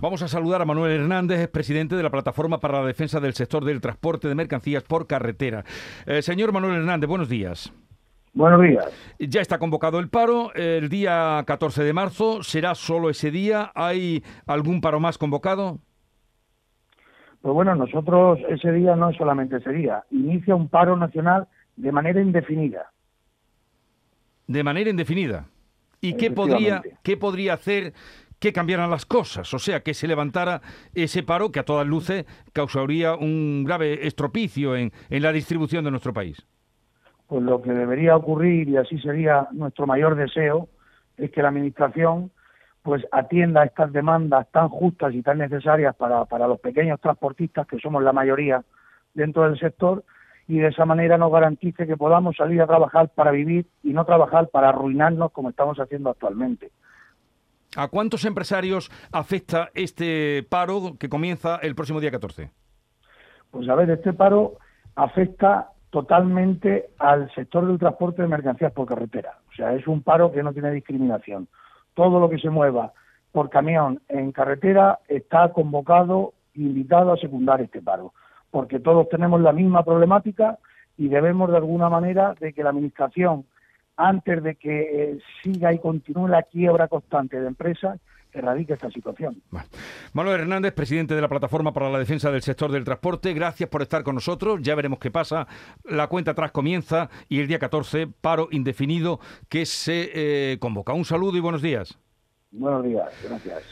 Vamos a saludar a Manuel Hernández, presidente de la Plataforma para la Defensa del Sector del Transporte de Mercancías por Carretera. Eh, señor Manuel Hernández, buenos días. Buenos días. Ya está convocado el paro el día 14 de marzo. ¿Será solo ese día? ¿Hay algún paro más convocado? Pues bueno, nosotros ese día no es solamente ese día. Inicia un paro nacional de manera indefinida. De manera indefinida. ¿Y qué podría, qué podría hacer que cambiaran las cosas, o sea, que se levantara ese paro que a todas luces causaría un grave estropicio en, en la distribución de nuestro país. Pues lo que debería ocurrir, y así sería nuestro mayor deseo, es que la Administración pues atienda estas demandas tan justas y tan necesarias para, para los pequeños transportistas, que somos la mayoría dentro del sector, y de esa manera nos garantice que podamos salir a trabajar para vivir y no trabajar para arruinarnos como estamos haciendo actualmente. ¿A cuántos empresarios afecta este paro que comienza el próximo día 14? Pues a ver, este paro afecta totalmente al sector del transporte de mercancías por carretera. O sea, es un paro que no tiene discriminación. Todo lo que se mueva por camión en carretera está convocado, invitado a secundar este paro, porque todos tenemos la misma problemática y debemos de alguna manera de que la Administración antes de que eh, siga y continúe la quiebra constante de empresas, erradique esta situación. Manuel Hernández, presidente de la Plataforma para la Defensa del Sector del Transporte, gracias por estar con nosotros. Ya veremos qué pasa. La cuenta atrás comienza y el día 14, paro indefinido que se eh, convoca. Un saludo y buenos días. Buenos días, gracias.